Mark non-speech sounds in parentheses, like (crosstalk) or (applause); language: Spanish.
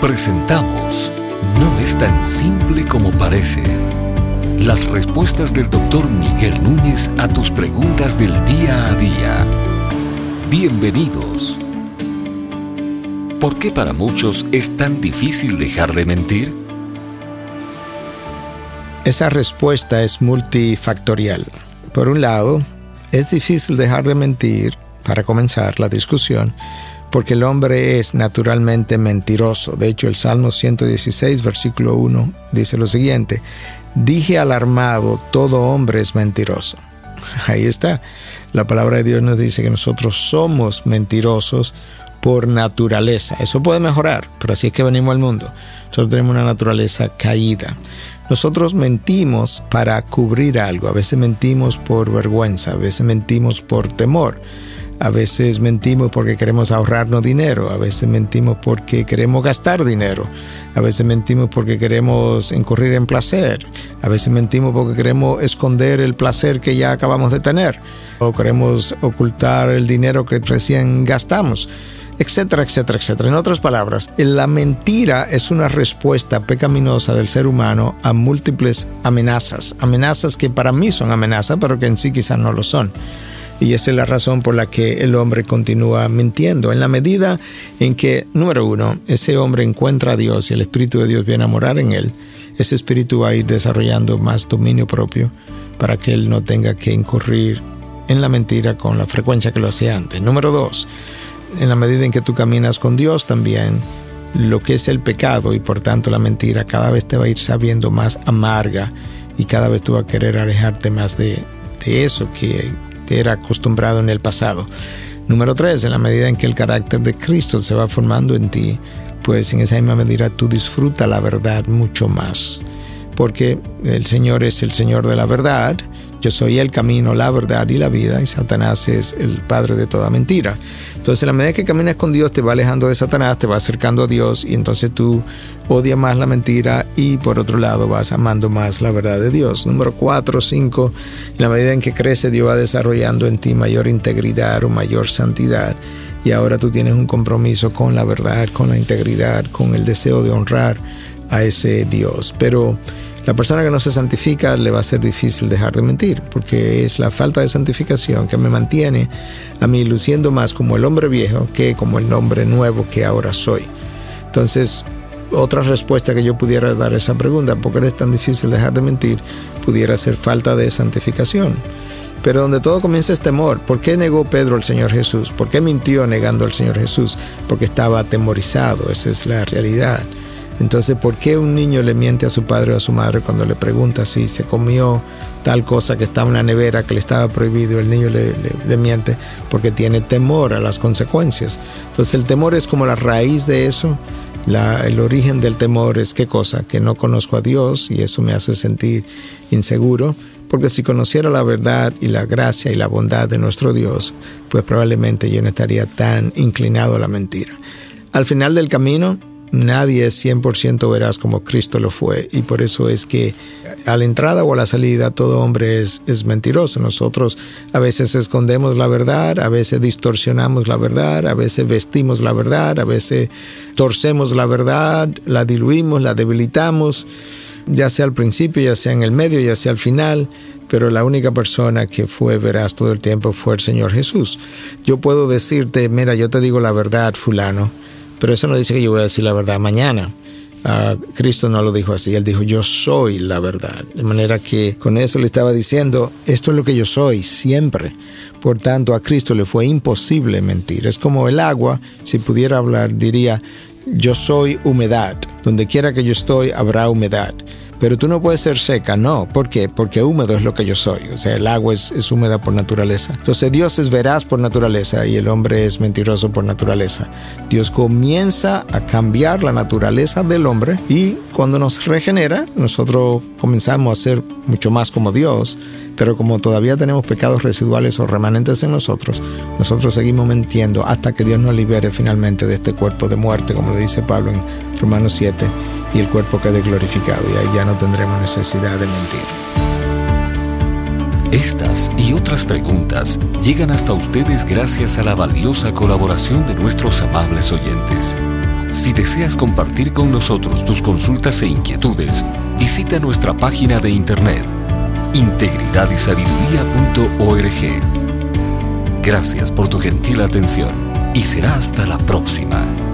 Presentamos No es tan simple como parece. Las respuestas del doctor Miguel Núñez a tus preguntas del día a día. Bienvenidos. ¿Por qué para muchos es tan difícil dejar de mentir? Esa respuesta es multifactorial. Por un lado, es difícil dejar de mentir, para comenzar la discusión, porque el hombre es naturalmente mentiroso. De hecho, el Salmo 116, versículo 1, dice lo siguiente, dije alarmado, todo hombre es mentiroso. (laughs) Ahí está. La palabra de Dios nos dice que nosotros somos mentirosos por naturaleza. Eso puede mejorar, pero así es que venimos al mundo. Nosotros tenemos una naturaleza caída. Nosotros mentimos para cubrir algo. A veces mentimos por vergüenza, a veces mentimos por temor. A veces mentimos porque queremos ahorrarnos dinero, a veces mentimos porque queremos gastar dinero, a veces mentimos porque queremos incurrir en placer, a veces mentimos porque queremos esconder el placer que ya acabamos de tener, o queremos ocultar el dinero que recién gastamos etcétera, etcétera, etcétera. En otras palabras, la mentira es una respuesta pecaminosa del ser humano a múltiples amenazas, amenazas que para mí son amenazas, pero que en sí quizás no lo son. Y esa es la razón por la que el hombre continúa mintiendo. En la medida en que, número uno, ese hombre encuentra a Dios y el Espíritu de Dios viene a morar en él, ese espíritu va a ir desarrollando más dominio propio para que él no tenga que incurrir en la mentira con la frecuencia que lo hacía antes. Número dos, en la medida en que tú caminas con Dios también, lo que es el pecado y por tanto la mentira cada vez te va a ir sabiendo más amarga y cada vez tú vas a querer alejarte más de, de eso que era acostumbrado en el pasado. Número tres, en la medida en que el carácter de Cristo se va formando en ti, pues en esa misma medida tú disfrutas la verdad mucho más. Porque el Señor es el Señor de la verdad yo soy el camino, la verdad y la vida, y Satanás es el padre de toda mentira. Entonces, en la medida que caminas con Dios, te va alejando de Satanás, te va acercando a Dios, y entonces tú odias más la mentira y por otro lado vas amando más la verdad de Dios. Número cuatro, cinco, en la medida en que crece, Dios va desarrollando en ti mayor integridad o mayor santidad. Y ahora tú tienes un compromiso con la verdad, con la integridad, con el deseo de honrar a ese Dios. Pero la persona que no se santifica le va a ser difícil dejar de mentir, porque es la falta de santificación que me mantiene a mí luciendo más como el hombre viejo que como el hombre nuevo que ahora soy. Entonces, otra respuesta que yo pudiera dar a esa pregunta, ¿por qué es tan difícil dejar de mentir? Pudiera ser falta de santificación. Pero donde todo comienza es temor. ¿Por qué negó Pedro al Señor Jesús? ¿Por qué mintió negando al Señor Jesús? Porque estaba atemorizado, esa es la realidad. Entonces, ¿por qué un niño le miente a su padre o a su madre cuando le pregunta si se comió tal cosa que estaba en la nevera que le estaba prohibido? El niño le, miente porque tiene temor a las consecuencias. Entonces, el temor es como la raíz de eso. el origen del temor es qué cosa? Que no conozco a Dios y eso me hace sentir inseguro. Porque si conociera la verdad y la gracia y la bondad de nuestro Dios, pues probablemente yo no estaría tan inclinado a la mentira. Al final del camino, Nadie es 100% veraz como Cristo lo fue y por eso es que a la entrada o a la salida todo hombre es, es mentiroso. Nosotros a veces escondemos la verdad, a veces distorsionamos la verdad, a veces vestimos la verdad, a veces torcemos la verdad, la diluimos, la debilitamos, ya sea al principio, ya sea en el medio, ya sea al final pero la única persona que fue veraz todo el tiempo fue el Señor Jesús. Yo puedo decirte, mira, yo te digo la verdad, fulano, pero eso no dice que yo voy a decir la verdad mañana. Uh, Cristo no lo dijo así, él dijo yo soy la verdad. De manera que con eso le estaba diciendo, esto es lo que yo soy siempre. Por tanto, a Cristo le fue imposible mentir. Es como el agua, si pudiera hablar, diría, yo soy humedad. Donde quiera que yo estoy, habrá humedad pero tú no puedes ser seca, no. ¿Por qué? Porque húmedo es lo que yo soy. O sea, el agua es, húmeda por naturaleza. Entonces Dios es veraz por naturaleza y el hombre es mentiroso por naturaleza. Dios comienza a cambiar la naturaleza del hombre y cuando nos regenera, nosotros comenzamos a ser mucho más como Dios. Pero como todavía tenemos pecados residuales o remanentes en nosotros, nosotros seguimos mintiendo hasta que Dios nos libere finalmente de este cuerpo de muerte, como le dice Pablo en Romanos 7 y el cuerpo quede glorificado y ahí ya no tendremos necesidad de mentir. Estas y otras preguntas llegan hasta ustedes gracias a la valiosa colaboración de nuestros amables oyentes. Si deseas compartir con nosotros tus consultas e inquietudes, visita nuestra página de internet integridadysabiduría.org. Gracias por tu gentil atención y será hasta la próxima.